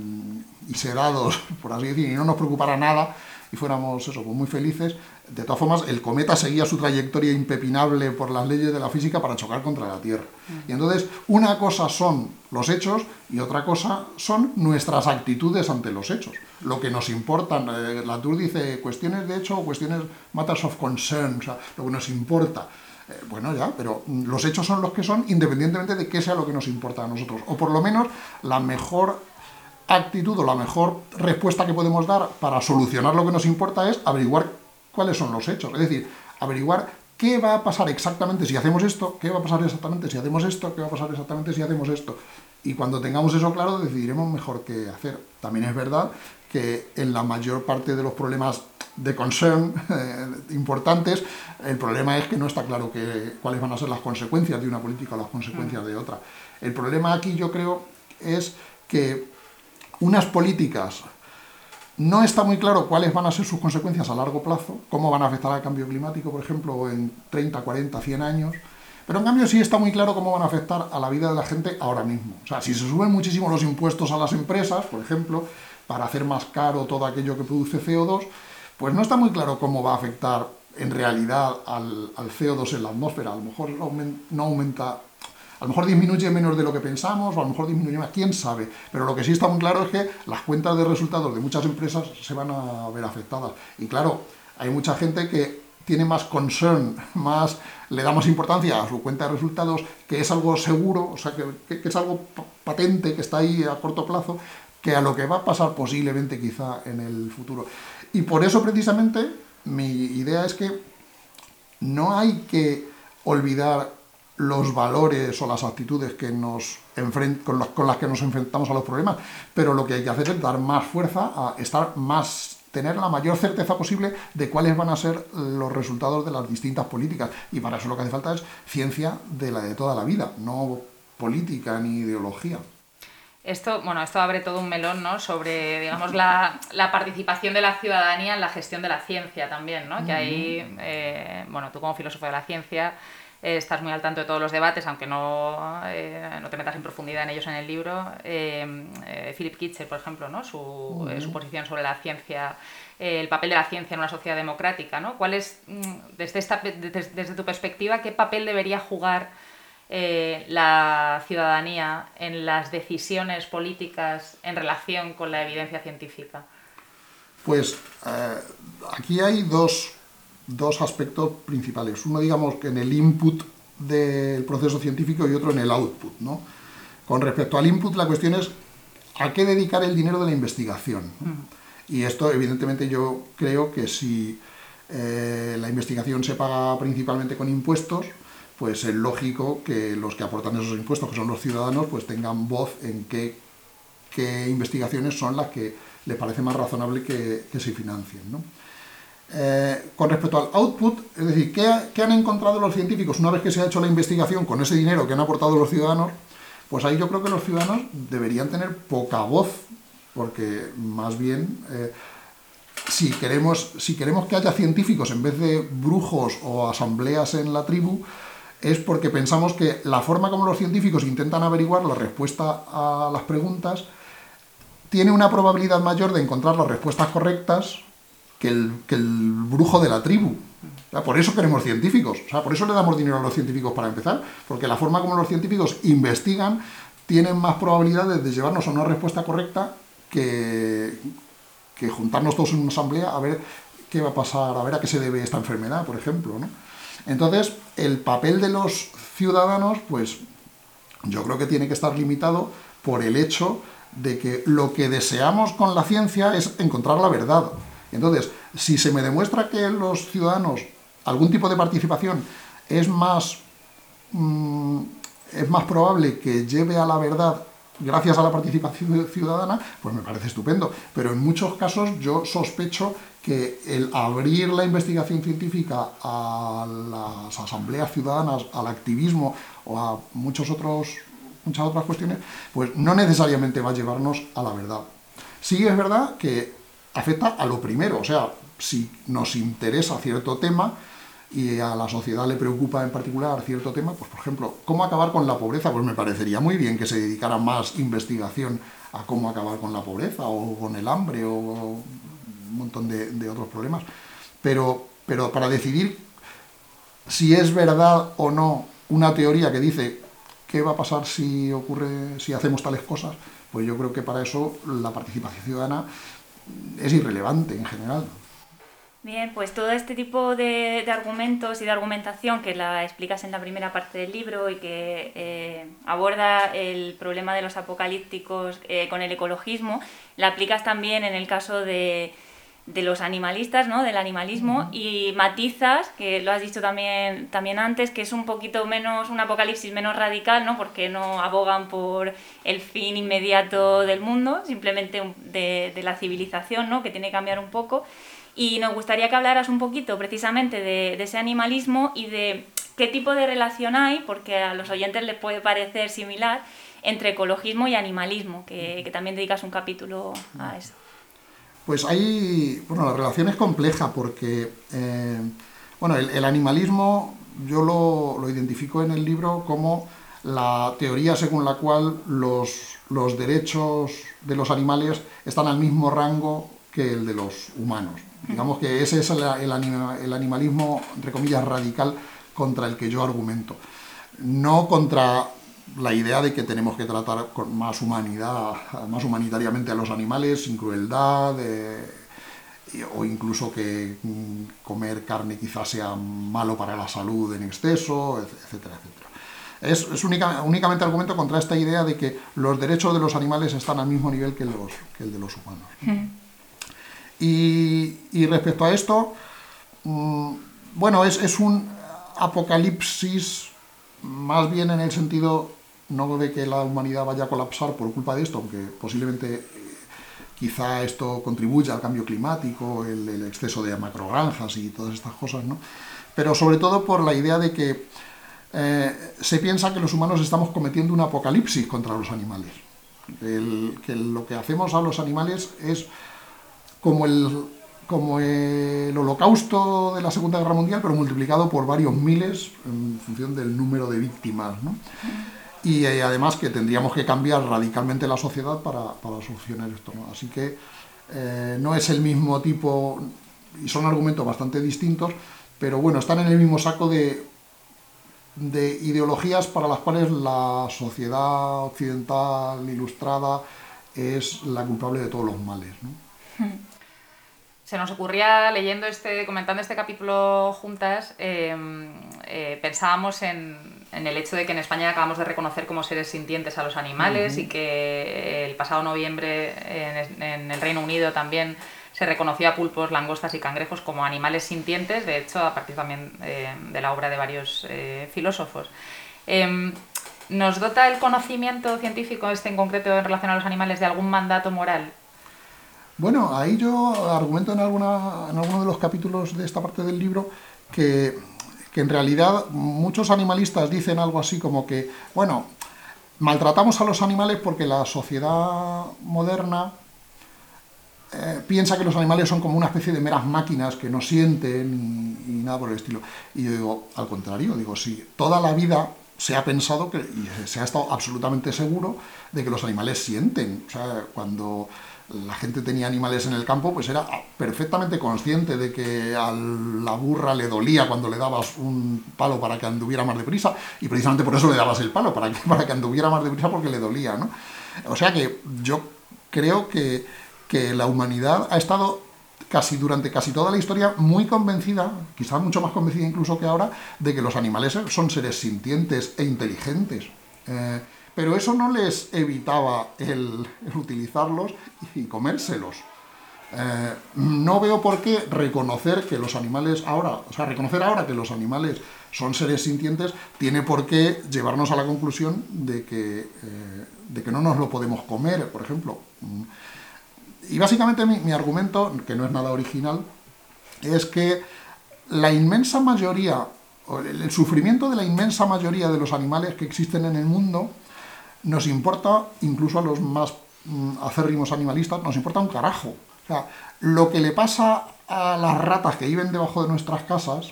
y, sedados, por así decir, y no nos preocupara nada y fuéramos eso, pues muy felices, de todas formas el cometa seguía su trayectoria impepinable por las leyes de la física para chocar contra la Tierra. Y entonces una cosa son los hechos y otra cosa son nuestras actitudes ante los hechos. Lo que nos importa, eh, Latour dice cuestiones de hecho o cuestiones matters of concern, o sea, lo que nos importa. Eh, bueno, ya, pero los hechos son los que son independientemente de qué sea lo que nos importa a nosotros. O por lo menos la mejor actitud o la mejor respuesta que podemos dar para solucionar lo que nos importa es averiguar cuáles son los hechos. Es decir, averiguar qué va a pasar exactamente si hacemos esto, qué va a pasar exactamente si hacemos esto, qué va a pasar exactamente si hacemos esto. Y cuando tengamos eso claro, decidiremos mejor qué hacer. También es verdad que en la mayor parte de los problemas de concern eh, importantes, el problema es que no está claro que, cuáles van a ser las consecuencias de una política o las consecuencias de otra. El problema aquí yo creo es que unas políticas no está muy claro cuáles van a ser sus consecuencias a largo plazo, cómo van a afectar al cambio climático, por ejemplo, en 30, 40, 100 años, Pero en cambio sí está muy claro cómo van a afectar a la vida de la gente ahora mismo. O sea, si se suben muchísimo los impuestos a las empresas, por ejemplo, para hacer más caro todo aquello que produce CO2, pues no está muy claro cómo va a afectar en realidad al, CO2 en la atmósfera. A lo mejor no aumenta, a lo mejor disminuye menos de lo que pensamos, o a lo mejor disminuye más, quién sabe. Pero lo que sí está muy claro es que las cuentas de resultados de muchas empresas se van a ver afectadas. Y claro, hay mucha gente que tiene más concern, más le da más importancia a su cuenta de resultados, que es algo seguro, o sea, que, que, es algo patente, que está ahí a corto plazo, que a lo que va a pasar posiblemente quizá en el futuro. Y por eso precisamente mi idea es que no hay que olvidar los valores o las actitudes que nos con, con las que nos enfrentamos a los problemas, pero lo que hay que hacer es dar más fuerza a estar más tener la mayor certeza posible de cuáles van a ser los resultados de las distintas políticas. Y para eso lo que hace falta es ciencia de la de toda la vida, no política ni ideología. Esto, bueno, esto abre todo un melón, ¿no? Sobre, digamos, la, participación de la ciudadanía en la gestión de la ciencia también, ¿no? Que ahí, eh, bueno, tú como filósofo de la ciencia eh, estás muy al tanto de todos los debates, aunque no, eh, no te metas en profundidad en ellos en el libro. Eh, Philip Kitcher, por ejemplo, ¿no? su, su posición sobre la ciencia, el papel de la ciencia en una sociedad democrática. ¿no? ¿Cuál es, mm, desde, esta, desde, desde tu perspectiva, qué papel debería jugar la ciudadanía en las decisiones políticas en relación con la evidencia científica? Pues aquí hay dos dos aspectos principales. Uno, digamos, que en el input del proceso científico y otro en el output. ¿no? Con respecto al input, la cuestión es a qué dedicar el dinero de la investigación. Y esto, evidentemente, yo creo que si eh, la investigación se paga principalmente con impuestos, pues es lógico que los que aportan esos impuestos, que son los ciudadanos, pues tengan voz en qué, qué investigaciones son las que les parece más razonable que, que se financien. ¿no? Eh, con respecto al output, es decir, ¿qué, han encontrado los científicos una vez que se ha hecho la investigación con ese dinero que han aportado los ciudadanos? Pues ahí yo creo que los ciudadanos deberían tener poca voz, porque más bien, eh, si, queremos, si queremos que haya científicos en vez de brujos o asambleas en la tribu, es porque pensamos que la forma como los científicos intentan averiguar la respuesta a las preguntas tiene una probabilidad mayor de encontrar las respuestas correctas que el, brujo de la tribu. por eso queremos científicos, o sea, por eso le damos dinero a los científicos para empezar, porque la forma como los científicos investigan tienen más probabilidades de llevarnos a una respuesta correcta que, que juntarnos todos en una asamblea a ver qué va a pasar, a ver a qué se debe esta enfermedad, por ejemplo. Entonces, el papel de los ciudadanos, pues yo creo que tiene que estar limitado por el hecho de que lo que deseamos con la ciencia es encontrar la verdad. Entonces, si se me demuestra que los ciudadanos, algún tipo de participación es más, mm, es más probable que lleve a la verdad gracias a la participación ciudadana, pues me parece estupendo. Pero en muchos casos yo sospecho que el abrir la investigación científica a las asambleas ciudadanas, al activismo o a muchos otros, muchas otras cuestiones, pues no necesariamente va a llevarnos a la verdad. Sí es verdad que afecta a lo primero, o sea, si nos interesa cierto tema y a la sociedad le preocupa en particular cierto tema, pues por ejemplo, ¿cómo acabar con la pobreza? Pues me parecería muy bien que se dedicara más investigación a cómo acabar con la pobreza o con el hambre o un montón de, otros problemas. Pero, pero para decidir si es verdad o no una teoría que dice qué va a pasar si ocurre, si hacemos tales cosas, pues yo creo que para eso la participación ciudadana es irrelevante en general. Bien, pues todo este tipo de, argumentos y de argumentación que la explicas en la primera parte del libro y que eh, aborda el problema de los apocalípticos eh, con el ecologismo, la aplicas también en el caso de, de los animalistas, ¿no? del animalismo, y matizas, que lo has dicho también, también antes, que es un poquito menos, un apocalipsis menos radical, ¿no? porque no abogan por el fin inmediato del mundo, simplemente de, de la civilización, ¿no? que tiene que cambiar un poco. Y nos gustaría que hablaras un poquito precisamente de, de ese animalismo y de qué tipo de relación hay, porque a los oyentes les puede parecer similar, entre ecologismo y animalismo, que, que también dedicas un capítulo a eso. Pues hay, bueno, la relación es compleja porque, eh, bueno, el, animalismo yo lo, lo identifico en el libro como la teoría según la cual los, los derechos de los animales están al mismo rango que el de los humanos. Digamos que ese es el, el, el, animalismo, entre comillas, radical contra el que yo argumento. No contra la idea de que tenemos que tratar con más humanidad, más humanitariamente a los animales, sin crueldad, eh, o incluso que mm, comer carne quizás sea malo para la salud en exceso, etcétera, etcétera. Es, es única, únicamente argumento contra esta idea de que los derechos de los animales están al mismo nivel que, los, que el de los humanos. Mm. Y, y, respecto a esto, mmm, bueno, es, es un apocalipsis más bien en el sentido no de que la humanidad vaya a colapsar por culpa de esto, aunque posiblemente eh, quizá esto contribuya al cambio climático, el, exceso de macrogranjas y todas estas cosas, ¿no? pero sobre todo por la idea de que eh, se piensa que los humanos estamos cometiendo un apocalipsis contra los animales. Que lo que hacemos a los animales es como el, como el holocausto de la Segunda Guerra Mundial, pero multiplicado por varios miles en función del número de víctimas. Y eh, además que tendríamos que cambiar radicalmente la sociedad para, para solucionar esto. Así que eh, no es el mismo tipo, y son argumentos bastante distintos, pero bueno, están en el mismo saco de, de ideologías para las cuales la sociedad occidental ilustrada es la culpable de todos los males. ¿no? Se nos ocurría leyendo este, comentando este capítulo juntas, eh, eh, pensábamos en, en, el hecho de que en España acabamos de reconocer como seres sintientes a los animales uh -huh. y que el pasado noviembre en, en, el Reino Unido también se reconoció a pulpos, langostas y cangrejos como animales sintientes, de hecho a partir también eh, de la obra de varios eh, filósofos. Em, ¿Nos dota el conocimiento científico, este en concreto en relación a los animales, de algún mandato moral? Bueno, ahí yo argumento en, alguna, en alguno de los capítulos de esta parte del libro que, que en realidad muchos animalistas dicen algo así como que, bueno, maltratamos a los animales porque la sociedad moderna eh, piensa que los animales son como una especie de meras máquinas que no sienten y, nada por el estilo. Y yo digo, al contrario, digo, sí, toda la vida se ha pensado que, y se ha estado absolutamente seguro de que los animales sienten. O sea, cuando la gente tenía animales en el campo, pues era perfectamente consciente de que a la burra le dolía cuando le dabas un palo para que anduviera más deprisa, y precisamente por eso le dabas el palo, para que, para que anduviera más deprisa porque le dolía, ¿no? O sea que yo creo que, que la humanidad ha estado casi durante casi toda la historia muy convencida, quizás mucho más convencida incluso que ahora, de que los animales son seres sintientes e inteligentes. Eh, pero eso no les evitaba el, utilizarlos y comérselos. Eh, no veo por qué reconocer que los animales ahora, o sea, reconocer ahora que los animales son seres sintientes, tiene por qué llevarnos a la conclusión de que, eh, de que no nos lo podemos comer, por ejemplo. Y básicamente mi argumento, que no es nada original, es que la inmensa mayoría, el sufrimiento de la inmensa mayoría de los animales que existen en el mundo, nos importa, incluso a los más mm, acérrimos animalistas, nos importa un carajo. O sea, lo que le pasa a las ratas que viven debajo de nuestras casas,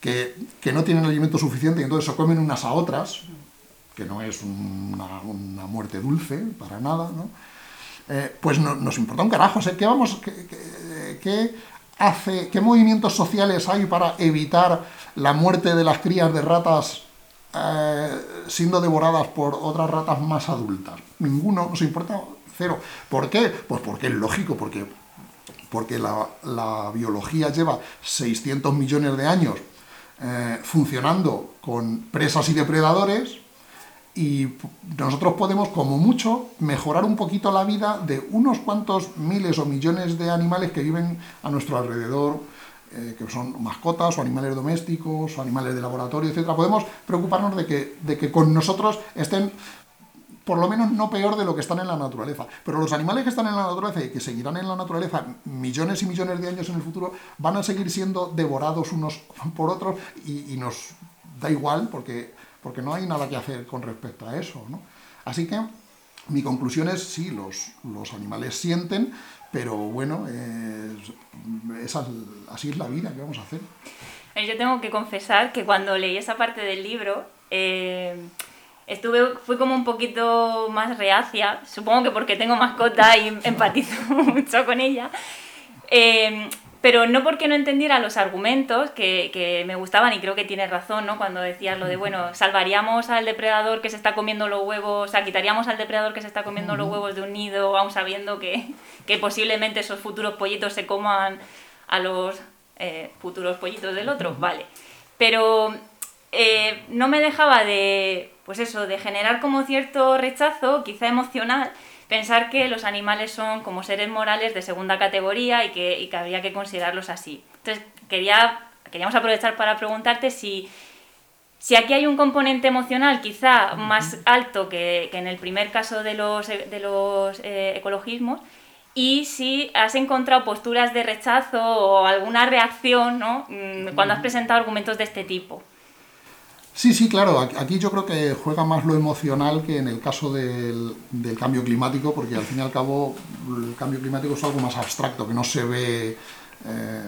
que, que no tienen alimento suficiente y entonces se comen unas a otras, que no es una, muerte dulce, para nada, ¿no? Eh, pues no, nos importa un carajo. O sea, ¿qué, vamos, qué, hace, ¿Qué movimientos sociales hay para evitar la muerte de las crías de ratas eh, siendo devoradas por otras ratas más adultas. Ninguno, nos importa cero. ¿Por qué? Pues porque es lógico, porque, porque la, biología lleva 600 millones de años eh, funcionando con presas y depredadores y nosotros podemos, como mucho, mejorar un poquito la vida de unos cuantos miles o millones de animales que viven a nuestro alrededor, eh, que son mascotas o animales domésticos o animales de laboratorio, etc. Podemos preocuparnos de que, de que con nosotros estén por lo menos no peor de lo que están en la naturaleza. Pero los animales que están en la naturaleza y que seguirán en la naturaleza millones y millones de años en el futuro van a seguir siendo devorados unos por otros y, nos da igual porque, porque no hay nada que hacer con respecto a eso. Así que mi conclusión es, sí, los, los animales sienten, pero bueno, eh, esa, así es la vida, ¿qué vamos a hacer? Yo tengo que confesar que cuando leí esa parte del libro, eh, estuve, fui como un poquito más reacia, supongo que porque tengo mascota y empatizo mucho con ella. Eh, pero no porque no entendiera los argumentos que, que, me gustaban y creo que tienes razón, ¿no? Cuando decías lo de, bueno, salvaríamos al depredador que se está comiendo los huevos, o sea, quitaríamos al depredador que se está comiendo los huevos de un nido, aún sabiendo que, que posiblemente esos futuros pollitos se coman a los eh, futuros pollitos del otro, vale. Pero eh, no me dejaba de, pues eso, de generar como cierto rechazo, quizá emocional, pensar que los animales son como seres morales de segunda categoría y que, y que habría que considerarlos así. Entonces, quería, queríamos aprovechar para preguntarte si, si aquí hay un componente emocional quizá más alto que, que en el primer caso de los, de los eh, ecologismos y si has encontrado posturas de rechazo o alguna reacción ¿no? Mm, cuando has presentado argumentos de este tipo. Sí, sí, claro. Aquí yo creo que juega más lo emocional que en el caso del, del, cambio climático, porque al fin y al cabo el cambio climático es algo más abstracto, que no se ve eh,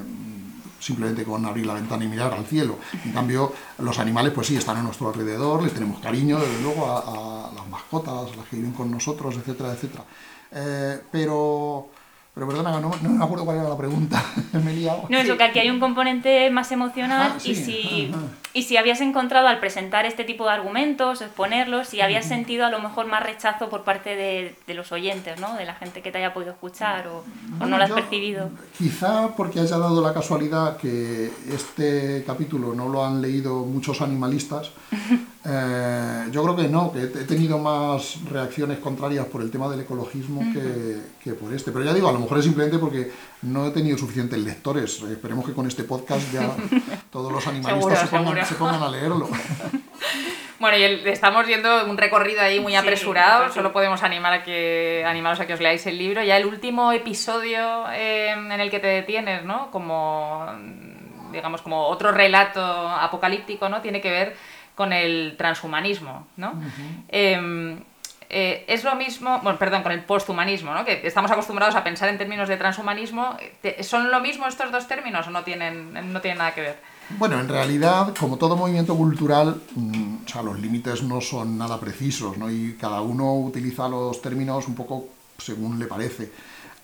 simplemente con abrir la ventana y mirar al cielo. En cambio, los animales, pues sí, están a nuestro alrededor, les tenemos cariño, desde luego, a, a las mascotas, las que viven con nosotros, etcétera, etcétera. Eh, pero pero perdona, no, no, me acuerdo cuál era la pregunta. me he liado. No, eso, que aquí hay un componente más emocional ah, sí. y, si, y si habías encontrado al presentar este tipo de argumentos, exponerlos, si habías sentido a lo mejor más rechazo por parte de, de los oyentes, ¿no? De la gente que te haya podido escuchar o, bueno, o no lo has yo, percibido. Quizá porque haya dado la casualidad que este capítulo no lo han leído muchos animalistas. eh, yo creo que no, que he tenido más reacciones contrarias por el tema del ecologismo que, que por este. Pero ya digo, a lo mejor es simplemente porque no he tenido suficientes lectores. Esperemos que con este podcast ya todos los animalistas seguro, se, pongan, se, pongan, a leerlo. Bueno, y el, estamos viendo un recorrido ahí muy apresurado, sí, solo podemos animar a que, animaros a que os leáis el libro. Ya el último episodio eh, en el que te detienes, ¿no? Como, digamos, como otro relato apocalíptico, ¿no? Tiene que ver con el transhumanismo, ¿no? Uh -huh. eh, eh, es lo mismo, bueno, perdón, con el posthumanismo, ¿no? que estamos acostumbrados a pensar en términos de transhumanismo. ¿Son lo mismo estos dos términos o no tienen, no tienen nada que ver? Bueno, en realidad, como todo movimiento cultural, sea, los límites no son nada precisos, ¿no? Y cada uno utiliza los términos un poco según le parece.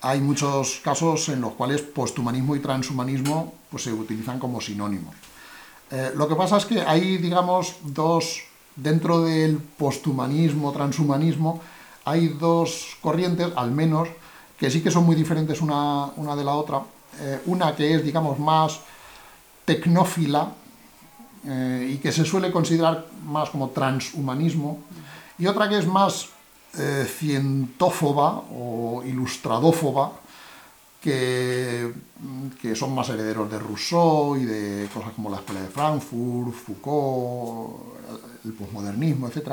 Hay muchos casos en los cuales posthumanismo y transhumanismo pues, se utilizan como sinónimos. Eh, lo que pasa es que hay, digamos, dos dentro del posthumanismo, transhumanismo, hay dos corrientes, al menos, que sí que son muy diferentes una, una de la otra. Eh, una que es, digamos, más tecnófila eh, y que se suele considerar más como transhumanismo, y otra que es más eh, cientófoba o ilustradófoba, que, que, son más herederos de Rousseau y de cosas como la Escuela de Frankfurt, Foucault, el posmodernismo, etc.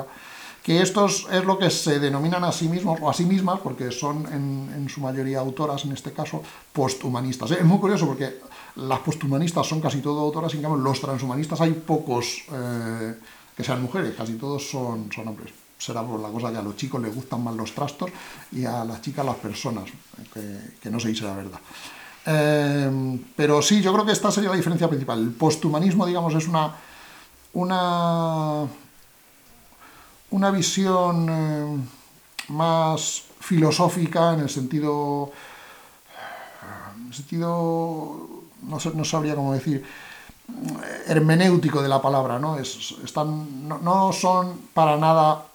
Que estos es lo que se denominan a sí mismos, o a sí mismas, porque son en, en su mayoría autoras, en este caso, posthumanistas. Es muy curioso porque las posthumanistas son casi todo autoras, en cambio los transhumanistas hay pocos eh, que sean mujeres, casi todos son, son hombres será por la cosa que a los chicos les gustan más los trastos y a las chicas las personas, que, que no se dice la verdad. Eh, pero sí, yo creo que esta sería la diferencia principal. El posthumanismo, digamos, es una, una, una visión eh, más filosófica en el sentido, en el sentido no, no sabría cómo decir, hermenéutico de la palabra, ¿no? Es, están, no, no son para nada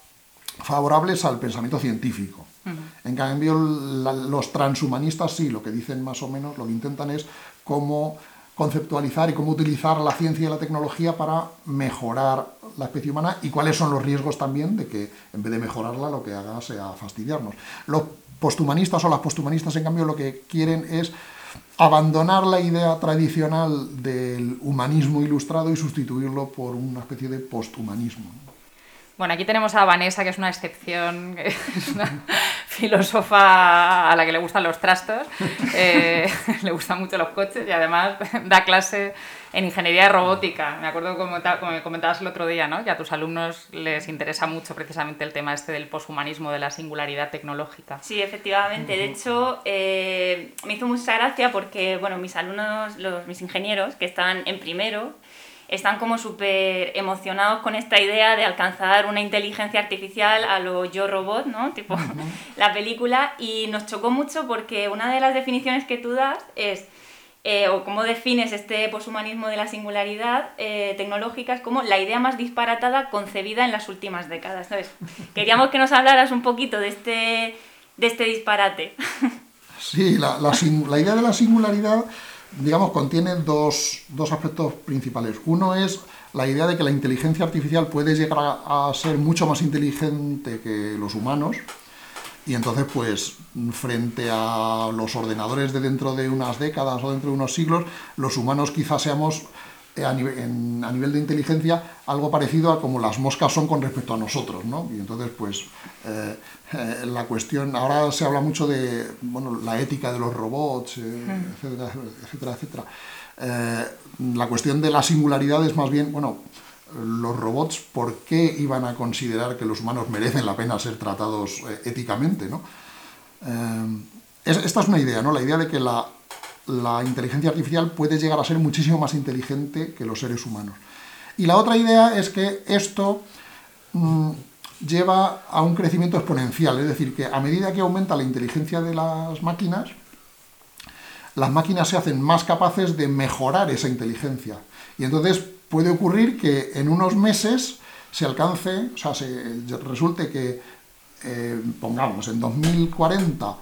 favorables al pensamiento científico. Uh -huh. En cambio, la, los transhumanistas sí, lo que dicen más o menos, lo que intentan es cómo conceptualizar y cómo utilizar la ciencia y la tecnología para mejorar la especie humana y cuáles son los riesgos también de que en vez de mejorarla lo que haga sea fastidiarnos. Los posthumanistas o las posthumanistas, en cambio, lo que quieren es abandonar la idea tradicional del humanismo ilustrado y sustituirlo por una especie de posthumanismo. Bueno, aquí tenemos a Vanessa, que es una excepción, que es una filósofa a la que le gustan los trastos, eh, le gustan mucho los coches y además da clase en ingeniería de robótica. Me acuerdo como, como me comentabas el otro día, ¿no? que a tus alumnos les interesa mucho precisamente el tema este del poshumanismo, de la singularidad tecnológica. Sí, efectivamente. De hecho, eh, me hizo mucha gracia porque bueno, mis alumnos, los, mis ingenieros, que están en primero, están como súper emocionados con esta idea de alcanzar una inteligencia artificial a lo Yo Robot, ¿no? Tipo la película, y nos chocó mucho porque una de las definiciones que tú das es, eh, o cómo defines este poshumanismo de la singularidad eh, tecnológica, es como la idea más disparatada concebida en las últimas décadas. Entonces, queríamos que nos hablaras un poquito de este, de este disparate. Sí, la, la idea de la singularidad digamos, contiene dos, aspectos principales. Uno es la idea de que la inteligencia artificial puede llegar a, ser mucho más inteligente que los humanos, y entonces, pues, frente a los ordenadores de dentro de unas décadas o dentro de unos siglos, los humanos quizás seamos eh, a, nivel, de inteligencia algo parecido a como las moscas son con respecto a nosotros, ¿no? Y entonces, pues, eh, eh, la cuestión, ahora se habla mucho de, bueno, la ética de los robots, etcétera, etcétera, etcétera. la cuestión de la singularidad es más bien, bueno, los robots, ¿por qué iban a considerar que los humanos merecen la pena ser tratados éticamente, ¿no? esta es una idea, ¿no? La idea de que la la inteligencia artificial puede llegar a ser muchísimo más inteligente que los seres humanos. Y la otra idea es que esto mm, lleva a un crecimiento exponencial, es decir, que a medida que aumenta la inteligencia de las máquinas, las máquinas se hacen más capaces de mejorar esa inteligencia. Y entonces puede ocurrir que en unos meses se alcance, o sea, se, resulte que, eh, pongamos, en 2040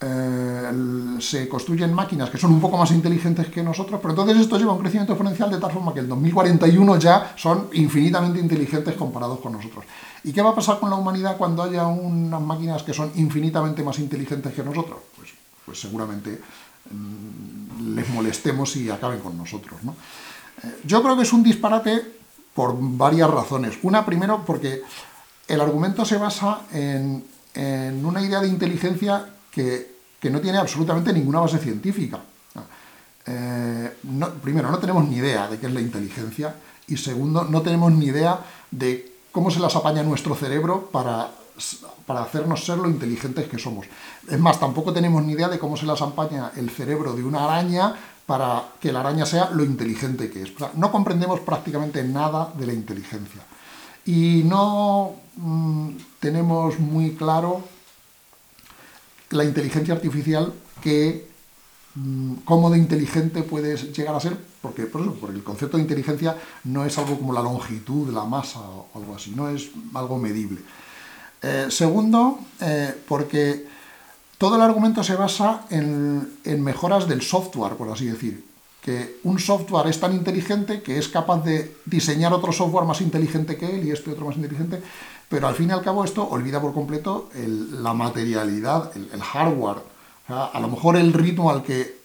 eh, se construyen máquinas que son un poco más inteligentes que nosotros, pero entonces esto lleva a un crecimiento exponencial de tal forma que el 2041 ya son infinitamente inteligentes comparados con nosotros. ¿Y qué va a pasar con la humanidad cuando haya unas máquinas que son infinitamente más inteligentes que nosotros? Pues, pues seguramente mm, les molestemos y acaben con nosotros. Eh, yo creo que es un disparate por varias razones. Una, primero, porque el argumento se basa en, en una idea de inteligencia que, no tiene absolutamente ninguna base científica. Eh, primero, no tenemos ni idea de qué es la inteligencia y segundo, no tenemos ni idea de cómo se las apaña nuestro cerebro para, para hacernos ser lo inteligentes que somos. Es más, tampoco tenemos ni idea de cómo se las apaña el cerebro de una araña para que la araña sea lo inteligente que es. no comprendemos prácticamente nada de la inteligencia. Y no mm, tenemos muy claro la inteligencia artificial que mm, cómo de inteligente puedes llegar a ser, porque, por eso, porque el concepto de inteligencia no es algo como la longitud, la masa o algo así, no es algo medible. Eh, segundo, eh, porque todo el argumento se basa en, mejoras del software, por así decir. Que un software es tan inteligente que es capaz de diseñar otro software más inteligente que él y este otro más inteligente, pero al fin y al cabo esto olvida por completo la materialidad, el, hardware. a lo mejor el ritmo al que...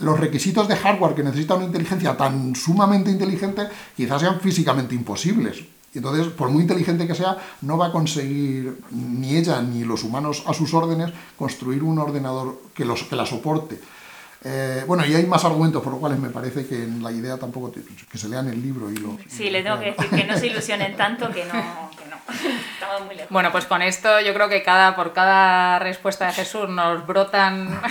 Los requisitos de hardware que necesita una inteligencia tan sumamente inteligente quizás sean físicamente imposibles. Y entonces, por muy inteligente que sea, no va a conseguir ni ella ni los humanos a sus órdenes construir un ordenador que, los, que la soporte. Eh, bueno, y hay más argumentos por los cuales me parece que en la idea tampoco que se lean el libro y lo... Sí, le tengo que decir que no se ilusionen tanto que no, que no. Estamos muy lejos. Bueno, pues con esto yo creo que cada, por cada respuesta de Jesús nos brotan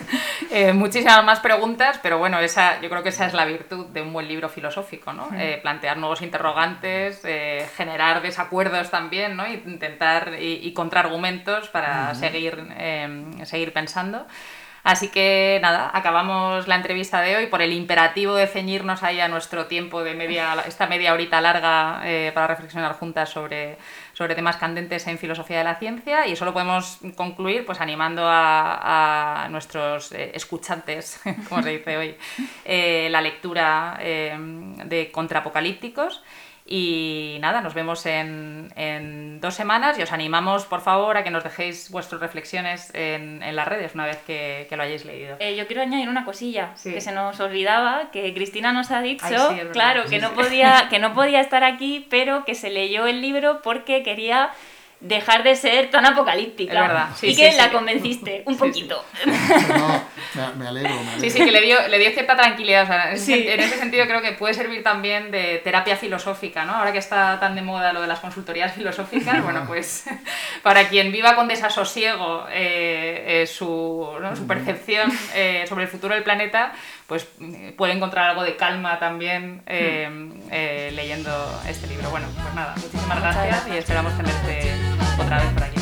eh, muchísimas más preguntas, pero bueno, esa, yo creo que esa es la virtud de un buen libro filosófico, ¿no? Eh, plantear nuevos interrogantes, generar desacuerdos también, ¿no? Intentar y, y contraargumentos para seguir, seguir pensando. Así que nada, acabamos la entrevista de hoy por el imperativo de ceñirnos ahí a nuestro tiempo de media, esta media horita larga eh, para reflexionar juntas sobre, sobre temas candentes en filosofía de la ciencia y eso lo podemos concluir pues animando a, nuestros eh, escuchantes, como se dice hoy, eh, la lectura de contraapocalípticos. Y nada, nos vemos en, dos semanas y os animamos, por favor, a que nos dejéis vuestras reflexiones en, las redes una vez que, lo hayáis leído. Eh, yo quiero añadir una cosilla que se nos olvidaba, que Cristina nos ha dicho, claro, que no, podía, que no podía estar aquí, pero que se leyó el libro porque quería dejar de ser tan apocalíptica. Es verdad. y que la convenciste un poquito. No, me, alegro, Sí, sí, que le dio, le dio cierta tranquilidad. en, ese, sentido creo que puede servir también de terapia filosófica, ¿no? Ahora que está tan de moda lo de las consultorías filosóficas, bueno, pues para quien viva con desasosiego eh, sobre su, su percepción eh, sobre el futuro del planeta, pues puede encontrar algo de calma también eh, leyendo este libro. Bueno, pues nada, muchísimas gracias, y esperamos tenerte otra vez por aquí.